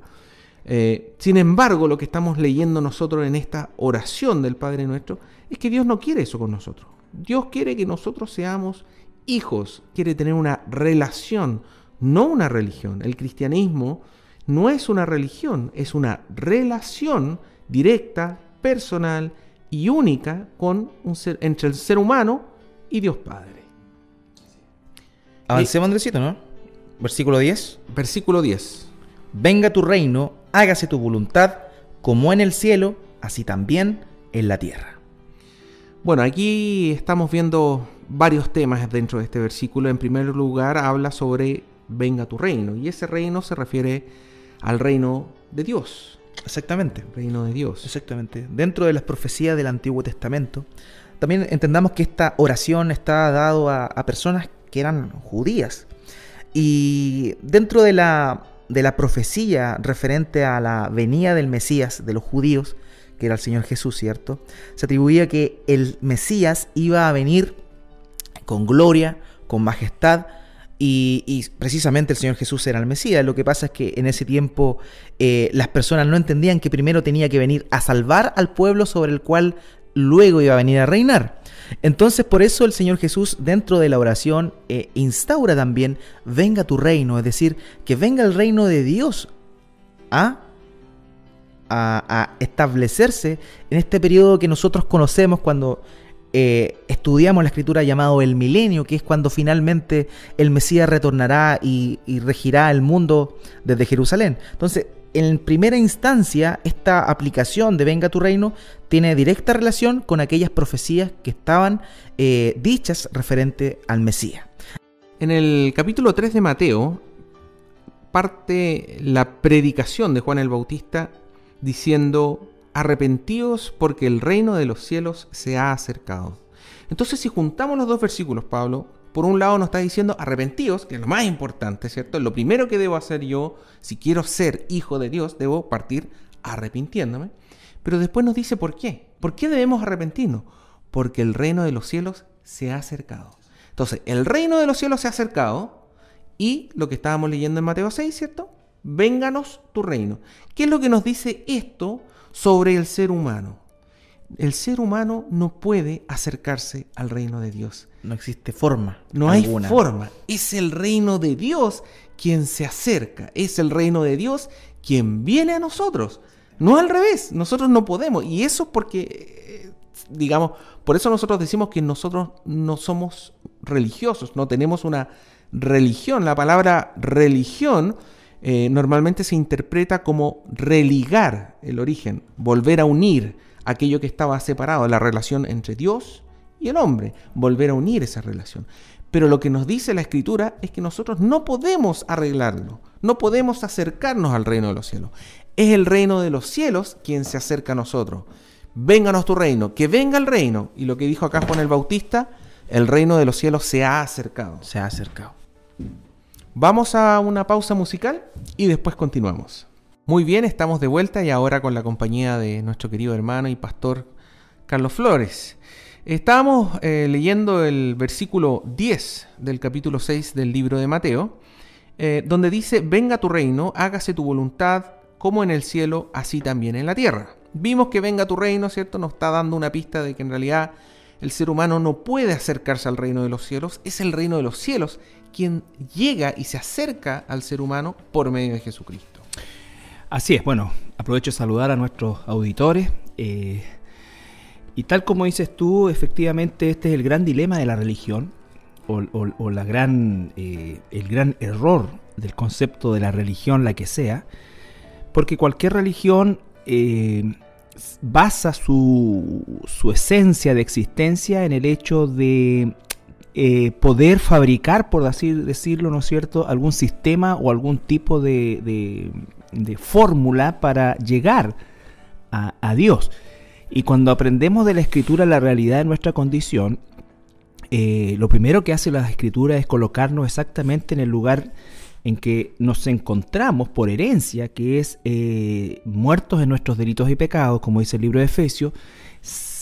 Eh, sin embargo, lo que estamos leyendo nosotros en esta oración del Padre Nuestro es que Dios no quiere eso con nosotros. Dios quiere que nosotros seamos hijos, quiere tener una relación, no una religión. El cristianismo no es una religión, es una relación directa, personal, y única con un ser, entre el ser humano y Dios Padre. Avancemos, Andresito, ¿no? Versículo 10. Versículo 10. Venga tu reino, hágase tu voluntad, como en el cielo, así también en la tierra. Bueno, aquí estamos viendo varios temas dentro de este versículo. En primer lugar, habla sobre venga tu reino, y ese reino se refiere al reino de Dios. Exactamente. Reino de Dios. Exactamente. Dentro de las profecías del Antiguo Testamento, también entendamos que esta oración está dado a, personas que eran judías. Y dentro de la, de la profecía referente a la venida del Mesías de los judíos, que era el Señor Jesús, ¿cierto? Se atribuía que el Mesías iba a venir con gloria, con majestad Y, precisamente el Señor Jesús era el Mesías. Lo que pasa es que en ese tiempo eh, las personas no entendían que primero tenía que venir a salvar al pueblo sobre el cual luego iba a venir a reinar. Entonces por eso el Señor Jesús dentro de la oración eh, instaura también, venga tu reino, es decir, que venga el reino de Dios a, a, establecerse en este periodo que nosotros conocemos cuando eh, estudiamos la escritura llamado el milenio, que es cuando finalmente el Mesías retornará y, regirá el mundo desde Jerusalén. Entonces, en primera instancia, esta aplicación de Venga tu reino tiene directa relación con aquellas profecías que estaban eh, dichas referente al Mesías. En el capítulo 3 de Mateo parte la predicación de Juan el Bautista diciendo, arrepentíos porque el reino de los cielos se ha acercado. Entonces si juntamos los dos versículos, Pablo, por un lado nos está diciendo arrepentíos, que es lo más importante, ¿cierto? Lo primero que debo hacer yo, si quiero ser hijo de Dios, debo partir arrepintiéndome. Pero después nos dice por qué. ¿Por qué debemos arrepentirnos? Porque el reino de los cielos se ha acercado. Entonces, el reino de los cielos se ha acercado y lo que estábamos leyendo en Mateo 6, ¿cierto? Vénganos tu reino. ¿Qué es lo que nos dice esto sobre el ser humano? El ser humano no puede acercarse al reino de Dios. No existe forma. No hay forma. Es el reino de Dios quien se acerca. Es el reino de Dios quien viene a nosotros. No al revés. Nosotros no podemos. Y eso es porque, eh, digamos, por eso nosotros decimos que nosotros no somos religiosos. No tenemos una religión. La palabra religión eh, normalmente se interpreta como religar el origen, volver a unir aquello que estaba separado, la relación entre Dios y el hombre, volver a unir esa relación. Pero lo que nos dice la escritura es que nosotros no podemos arreglarlo, no podemos acercarnos al reino de los cielos. Es el reino de los cielos quien se acerca a nosotros. Vénganos tu reino, que venga el reino. Y lo que dijo acá Juan el Bautista, el reino de los cielos se ha acercado. Se ha acercado. Vamos a una pausa musical y después continuamos. Muy bien, estamos de vuelta y ahora con la compañía de nuestro querido hermano y pastor Carlos Flores. Estábamos eh, leyendo el versículo 10 del capítulo 6 del libro de Mateo, eh, donde dice, venga tu reino, hágase tu voluntad como en el cielo, así también en la tierra. Vimos que venga tu reino, ¿cierto? Nos está dando una pista de que en realidad el ser humano no puede acercarse al reino de los cielos, es el reino de los cielos quien llega y se acerca al ser humano por medio de Jesucristo. Así es, bueno, aprovecho de saludar a nuestros auditores. Eh, y tal como dices tú, efectivamente este es el gran dilema de la religión, o, la gran, eh, el gran error del concepto de la religión, la que sea, porque cualquier religión eh, basa su, su, esencia de existencia en el hecho de eh, poder fabricar, por así decirlo, ¿no es cierto?, algún sistema o algún tipo de, de, fórmula para llegar a, Dios. Y cuando aprendemos de la escritura la realidad de nuestra condición, eh, lo primero que hace la escritura es colocarnos exactamente en el lugar en que nos encontramos por herencia, que es eh, muertos en nuestros delitos y pecados, como dice el libro de Efesios,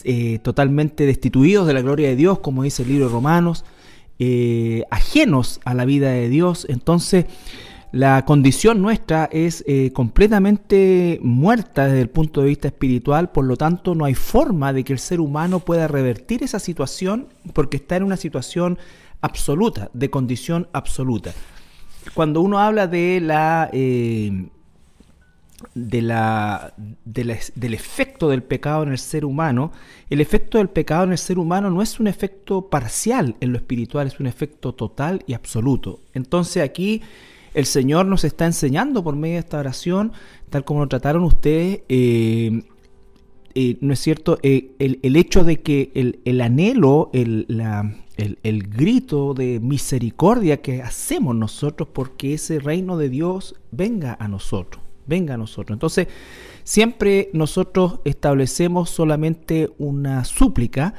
eh, totalmente destituidos de la gloria de Dios, como dice el libro de Romanos, ajenos a la vida de Dios. Entonces, la condición nuestra es eh, completamente muerta desde el punto de vista espiritual, por lo tanto no hay forma de que el ser humano pueda revertir esa situación porque está en una situación absoluta, de condición absoluta. Cuando uno habla de la, eh, del efecto del pecado en el ser humano, el efecto del pecado en el ser humano no es un efecto parcial en lo espiritual, es un efecto total y absoluto. Entonces aquí el Señor nos está enseñando por medio de esta oración, tal como lo trataron ustedes, eh, eh, ¿no es cierto? Eh, el, hecho de que el, anhelo, el, el, grito de misericordia que hacemos nosotros porque ese reino de Dios venga a nosotros, venga a nosotros. Entonces, siempre nosotros establecemos solamente una súplica,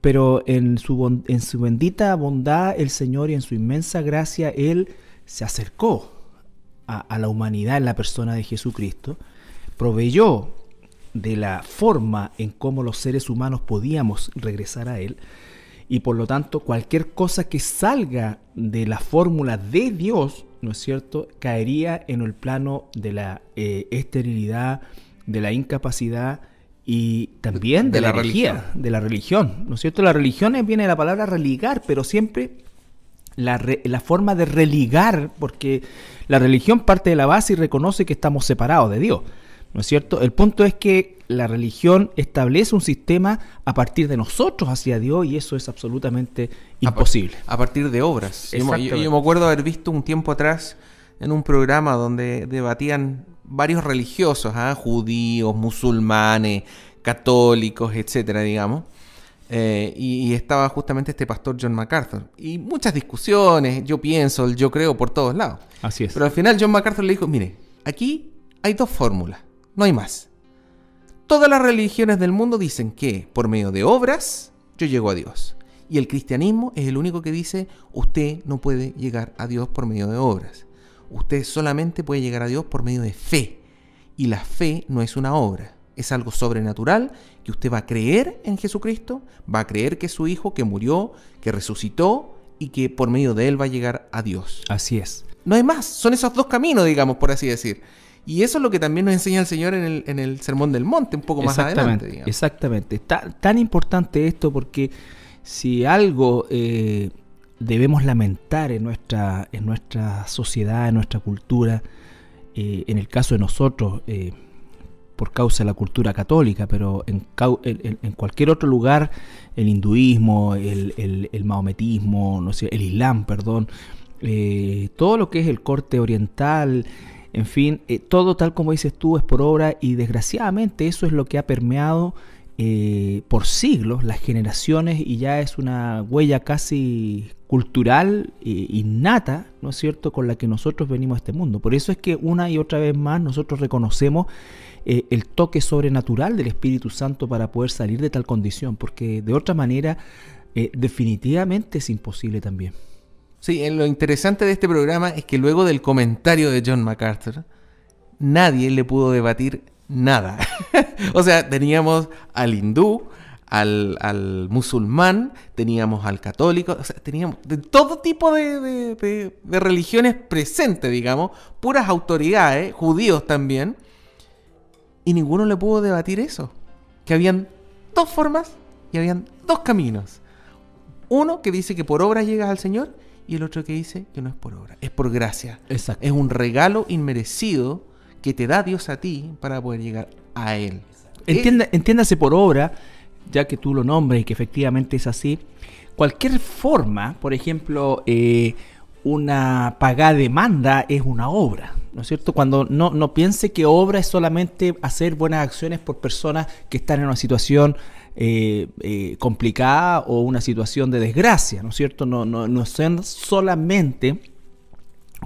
pero en su, en su bendita bondad el Señor y en su inmensa gracia Él se acercó a, la humanidad en la persona de Jesucristo, proveyó de la forma en cómo los seres humanos podíamos regresar a Él, y por lo tanto cualquier cosa que salga de la fórmula de Dios, ¿no es cierto?, caería en el plano de la eh, esterilidad, de la incapacidad y también de, la, religión, de la religión, ¿no es cierto? La religión viene de la palabra religar, pero siempre la, la, forma de religar, porque la religión parte de la base y reconoce que estamos separados de Dios, ¿no es cierto? El punto es que la religión establece un sistema a partir de nosotros hacia Dios y eso es absolutamente imposible. A, partir de obras. Yo, yo, me acuerdo haber visto un tiempo atrás en un programa donde debatían varios religiosos, ¿ah? judíos, musulmanes, católicos, etcétera, digamos. Eh, y, estaba justamente este pastor John MacArthur. Y muchas discusiones, yo pienso, yo creo, por todos lados. Así es. Pero al final John MacArthur le dijo, mire, aquí hay dos fórmulas, no hay más. Todas las religiones del mundo dicen que por medio de obras yo llego a Dios. Y el cristianismo es el único que dice, usted no puede llegar a Dios por medio de obras. Usted solamente puede llegar a Dios por medio de fe. Y la fe no es una obra, es algo sobrenatural que usted va a creer en Jesucristo, va a creer que es su Hijo, que murió, que resucitó y que por medio de él va a llegar a Dios. Así es. No hay más, son esos dos caminos, digamos, por así decir. Y eso es lo que también nos enseña el Señor en el, en el Sermón del Monte, un poco más adelante. Exactamente. Está tan importante esto porque si algo eh, debemos lamentar en nuestra, en nuestra sociedad, en nuestra cultura, eh, en el caso de nosotros, eh, por causa de la cultura católica, pero en, en, cualquier otro lugar, el hinduismo, el, el, maometismo, no sé, el islam, perdón, eh, todo lo que es el corte oriental, en fin, todo tal como dices tú es por obra y desgraciadamente eso es lo que ha permeado eh, por siglos las generaciones y ya es una huella casi cultural e innata, ¿no es cierto?, con la que nosotros venimos a este mundo. Por eso es que una y otra vez más nosotros reconocemos eh, el toque sobrenatural del Espíritu Santo para poder salir de tal condición, porque de otra manera definitivamente es imposible también. Sí, lo interesante de este programa es que luego del comentario de John MacArthur, nadie le pudo debatir nada. o sea, teníamos al hindú, al, musulmán, teníamos al católico, o sea, teníamos de todo tipo de, religiones presentes, digamos, puras autoridades, judíos también, y ninguno le pudo debatir eso, que habían dos formas y habían dos caminos. Uno que dice que por obra llegas al Señor y el otro que dice que no es por obra, es por gracia. Exacto. Es un regalo inmerecido que te da Dios a ti para poder llegar a Él. entiéndase por obra, ya que tú lo nombres y que efectivamente es así, cualquier forma, por ejemplo, eh, una pagada demanda es una obra, ¿no es cierto? Cuando no, no piense que obra es solamente hacer buenas acciones por personas que están en una situación eh, eh, complicada o una situación de desgracia, ¿no es cierto? No, no, no son solamente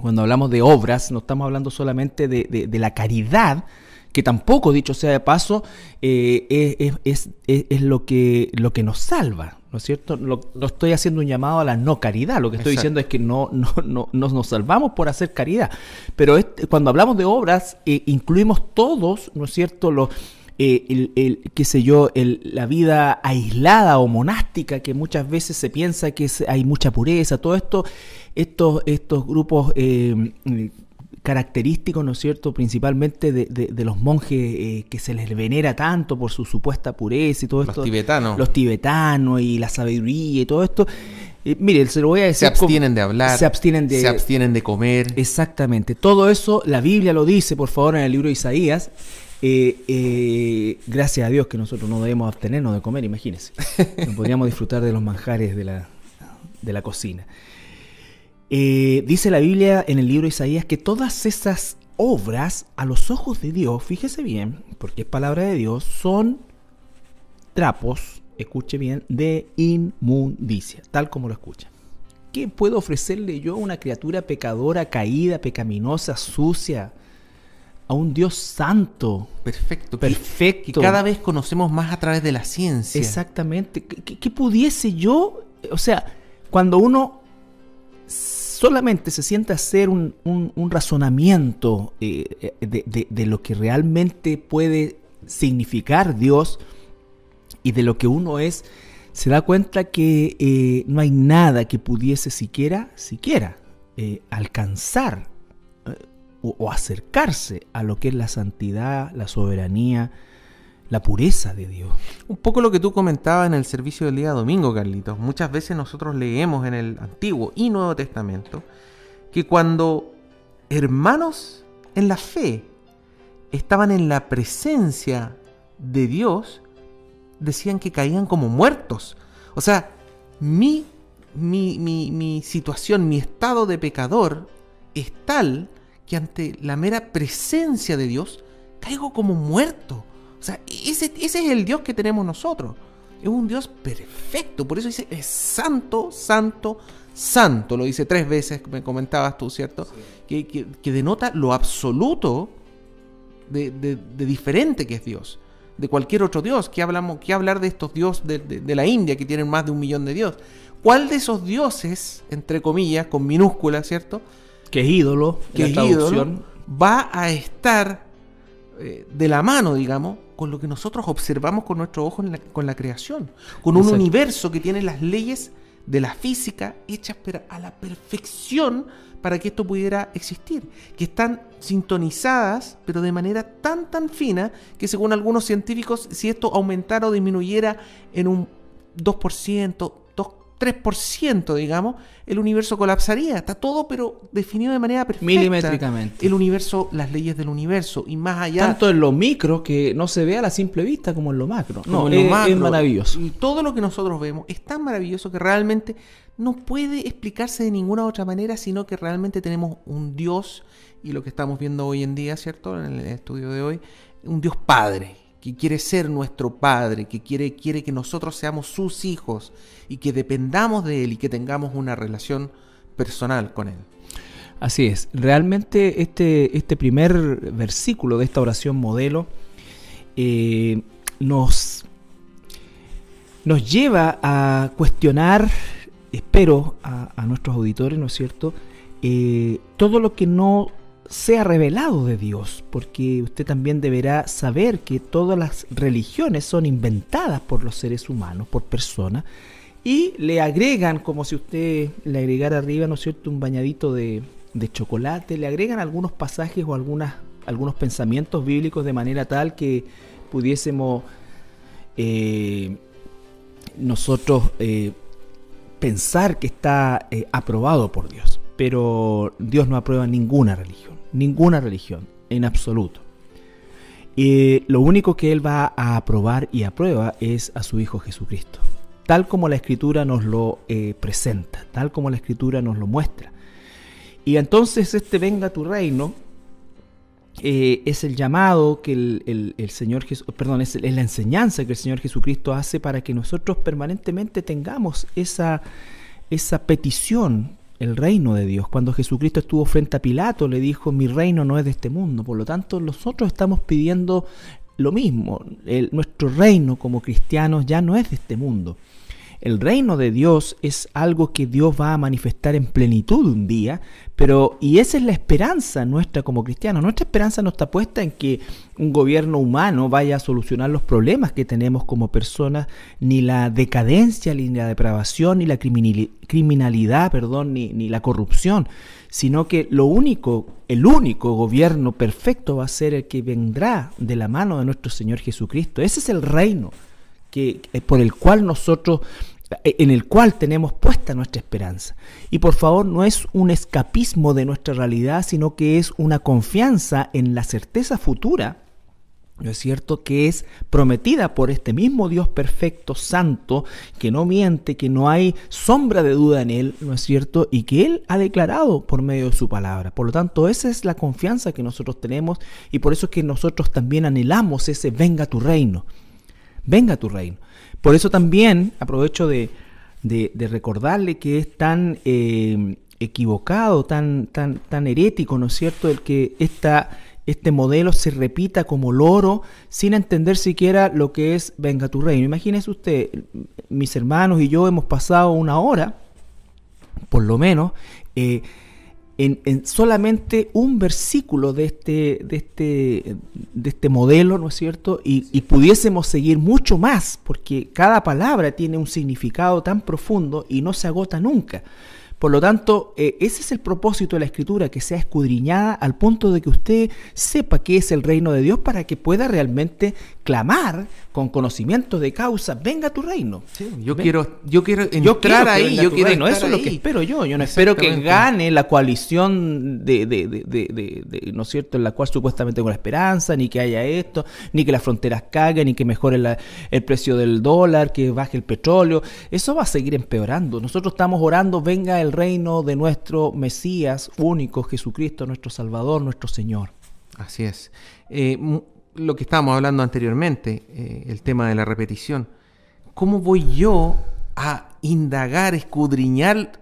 cuando hablamos de obras, no estamos hablando solamente de, la caridad, que tampoco, dicho sea de paso, eh, es, lo, que, lo que nos salva, ¿no es cierto? no estoy haciendo un llamado a la no caridad, lo que estoy diciendo es que no, no, no, nos salvamos por hacer caridad. Pero cuando hablamos de obras, eh, incluimos todos, ¿no es cierto?, los, eh, el, el, qué sé yo, el, la vida aislada o monástica, que muchas veces se piensa que hay mucha pureza, todo esto, estos, estos grupos eh, característicos, ¿no es cierto?, principalmente de, de, los monjes eh, que se les venera tanto por su supuesta pureza y todo esto. Los tibetanos. Los tibetanos y la sabiduría y todo esto. mire, se lo voy a decir. Se abstienen de hablar. Se abstienen de. Se abstienen de comer. Exactamente. Todo eso, la Biblia lo dice, por favor, en el libro de Isaías. Eh, eh, gracias a Dios que nosotros no debemos abstenernos de comer, imagínense. No podríamos disfrutar de los manjares de la, de la cocina. Eh, dice la Biblia en el libro de Isaías que todas esas obras a los ojos de Dios, fíjese bien, porque es palabra de Dios, son trapos, escuche bien, de inmundicia, tal como lo escucha. ¿Qué puedo ofrecerle yo a una criatura pecadora, caída, pecaminosa, sucia, a un Dios santo. Perfecto. Perfecto. Que, cada vez conocemos más a través de la ciencia. Exactamente. ¿Qué, pudiese yo? O sea, cuando uno solamente se siente a hacer un, razonamiento eh, de, de, lo que realmente puede significar Dios y de lo que uno es, se da cuenta que eh, no hay nada que pudiese siquiera, siquiera, eh, alcanzar o, acercarse a lo que es la santidad, la soberanía, la pureza de Dios. Un poco lo que tú comentabas en el servicio del día domingo, Carlitos. Muchas veces nosotros leemos en el Antiguo y Nuevo Testamento que cuando hermanos en la fe estaban en la presencia de Dios, decían que caían como muertos. O sea, mi, mi, mi, situación, mi estado de pecador es tal que ante la mera presencia de Dios caigo como muerto. O sea, ese, ese es el Dios que tenemos nosotros. Es un Dios perfecto. Por eso dice, es santo, santo, santo. Lo dice tres veces, me comentabas tú, ¿cierto? Que, que, denota lo absoluto de, de diferente que es Dios de cualquier otro dios. ¿Qué, hablamos, qué hablar de estos dioses de, la India que tienen más de un millón de dioses? ¿Cuál de esos dioses, entre comillas, con minúsculas, ¿cierto? Que es ídolo, que es ídolo, va a estar eh, de la mano, digamos, con lo que nosotros observamos con nuestros ojos con la creación, con un universo que tiene las leyes de la física hechas a la perfección para que esto pudiera existir, que están sintonizadas, pero de manera tan tan fina que según algunos científicos, si esto aumentara o disminuyera en un 2%, 3%, digamos, el universo colapsaría. Está todo, pero definido de manera perfecta. Milimétricamente. El universo, las leyes del universo. Y más allá. Tanto en lo micro que no se ve a la simple vista como en lo macro. No, es, es maravilloso. Y todo lo que nosotros vemos es tan maravilloso que realmente no puede explicarse de ninguna otra manera, sino que realmente tenemos un Dios, y lo que estamos viendo hoy en día, ¿cierto? En el estudio de hoy, un Dios Padre, que quiere ser nuestro Padre, que quiere, quiere que nosotros seamos sus hijos y que dependamos de Él y que tengamos una relación personal con Él. Así es, realmente este, este primer versículo de esta oración modelo eh, nos, nos lleva a cuestionar espero a, nuestros auditores, ¿no es cierto? Eh, todo lo que no sea revelado de Dios, porque usted también deberá saber que todas las religiones son inventadas por los seres humanos, por personas, y le agregan, como si usted le agregara arriba, ¿no es cierto?, un bañadito de, chocolate, le agregan algunos pasajes o algunas, algunos pensamientos bíblicos de manera tal que pudiésemos eh, nosotros eh, pensar que está eh, aprobado por Dios. Pero Dios no aprueba ninguna religión, ninguna religión, en absoluto. Y lo único que Él va a aprobar y aprueba es a su Hijo Jesucristo, tal como la Escritura nos lo eh, presenta, tal como la Escritura nos lo muestra. Y entonces este venga tu reino eh, es el llamado que el, Señor Jesús, perdón, es, la enseñanza que el Señor Jesucristo hace para que nosotros permanentemente tengamos esa, esa petición, el reino de Dios. Cuando Jesucristo estuvo frente a Pilato, le dijo, mi reino no es de este mundo. Por lo tanto, nosotros estamos pidiendo lo mismo. nuestro reino como cristianos ya no es de este mundo. El reino de Dios es algo que Dios va a manifestar en plenitud un día, pero y esa es la esperanza nuestra como cristianos. Nuestra esperanza no está puesta en que un gobierno humano vaya a solucionar los problemas que tenemos como personas, ni la decadencia, ni la depravación, ni la criminalidad, perdón, ni, ni la corrupción, sino que lo único, el único gobierno perfecto va a ser el que vendrá de la mano de nuestro Señor Jesucristo. Ese es el reino que, por el cual nosotros eh, en el cual tenemos puesta nuestra esperanza. Y por favor, no es un escapismo de nuestra realidad, sino que es una confianza en la certeza futura, ¿no es cierto?, que es prometida por este mismo Dios perfecto, santo, que no miente, que no hay sombra de duda en Él, ¿no es cierto?, y que Él ha declarado por medio de su palabra. Por lo tanto, esa es la confianza que nosotros tenemos y por eso es que nosotros también anhelamos ese venga tu reino venga tu reino. Por eso también aprovecho de, recordarle que es tan eh, equivocado, tan, tan, tan herético, ¿no es cierto?, el que esta, este modelo se repita como loro sin entender siquiera lo que es venga tu reino. Imagínese usted, mis hermanos y yo hemos pasado una hora, por lo menos, eh, en, solamente un versículo de este, de este, de este modelo, ¿no es cierto? Y, y, pudiésemos seguir mucho más, porque cada palabra tiene un significado tan profundo y no se agota nunca. Por lo tanto, eh, ese es el propósito de la escritura, que sea escudriñada al punto de que usted sepa qué es el reino de Dios para que pueda realmente clamar con conocimiento de causa, venga tu reino. yo quiero, yo quiero entrar ahí, yo quiero reino. Eso es lo que espero yo. Yo no espero que gane la coalición de, de, de, de, ¿no es cierto?, en la cual supuestamente con la esperanza, ni que haya esto, ni que las fronteras caguen, ni que mejore el precio del dólar, que baje el petróleo. Eso va a seguir empeorando. Nosotros estamos orando, venga el reino de nuestro Mesías único, Jesucristo, nuestro Salvador, nuestro Señor. Así es. Eh, lo que estábamos hablando anteriormente, eh, el tema de la repetición. ¿Cómo voy yo a indagar, escudriñar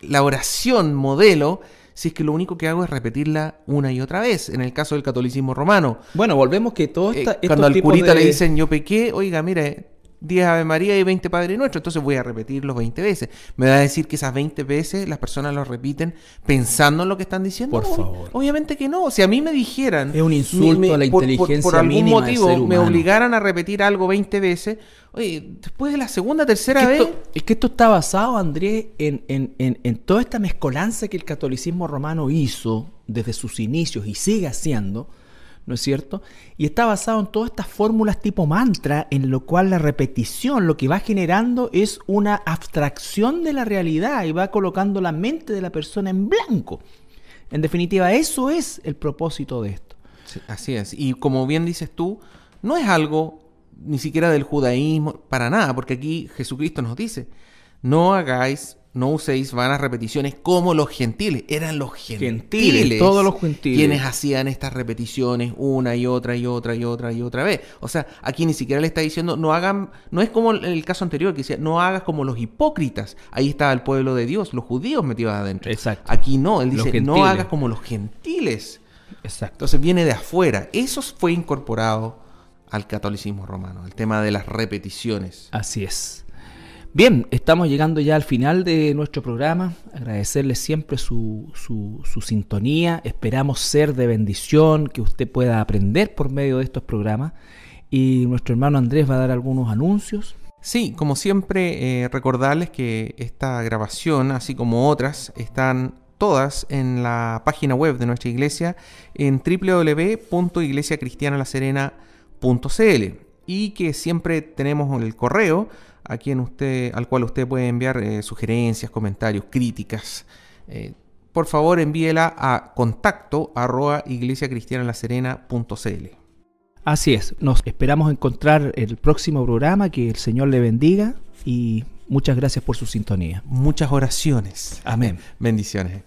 la oración modelo si es que lo único que hago es repetirla una y otra vez, en el caso del catolicismo romano. Bueno, volvemos que todo eh, esta, Cuando al curita le dicen yo pequé, oiga, mire, 10 Ave María y 20 Padre Nuestro, entonces voy a repetirlos 20 veces. Me va a decir que esas 20 veces las personas lo repiten pensando en lo que están diciendo. Por favor. Obviamente que no. Si a mí me dijeran. Es un insulto a la inteligencia por, por, algún motivo me obligaran a repetir algo 20 veces, oye, después de la segunda, tercera vez. es que esto está basado, Andrés, en, en, en, en toda esta mezcolanza que el catolicismo romano hizo desde sus inicios y sigue haciendo ¿no es cierto? Y está basado en todas estas fórmulas tipo mantra, en lo cual la repetición lo que va generando es una abstracción de la realidad y va colocando la mente de la persona en blanco. En definitiva, eso es el propósito de esto. así es. Y como bien dices tú, no es algo ni siquiera del judaísmo, para nada, porque aquí Jesucristo nos dice, no hagáis no uséis vanas repeticiones como los gentiles. Eran los gentiles, todos los gentiles. Quienes hacían estas repeticiones una y otra y otra y otra y otra vez. O sea, aquí ni siquiera le está diciendo, no hagan, no es como el caso anterior que decía, no hagas como los hipócritas. Ahí estaba el pueblo de Dios, los judíos metidos adentro. Exacto. Aquí no, él dice, no hagas como los gentiles. Exacto. Entonces viene de afuera. Eso fue incorporado al catolicismo romano, el tema de las repeticiones. Así es. Bien, estamos llegando ya al final de nuestro programa. Agradecerle siempre su, su, sintonía. Esperamos ser de bendición, que usted pueda aprender por medio de estos programas. Y nuestro hermano Andrés va a dar algunos anuncios. Sí, como siempre, eh, recordarles que esta grabación, así como otras, están todas en la página web de nuestra iglesia en www.iglesiacristianalaserena.cl y que siempre tenemos el correo a quien usted, al cual usted puede enviar eh, sugerencias, comentarios, críticas. Eh, por favor envíela a contacto arroba iglesiacristianalaserena.cl. Así es, nos esperamos encontrar el próximo programa, que el Señor le bendiga y muchas gracias por su sintonía. Muchas oraciones. Amén. Bendiciones.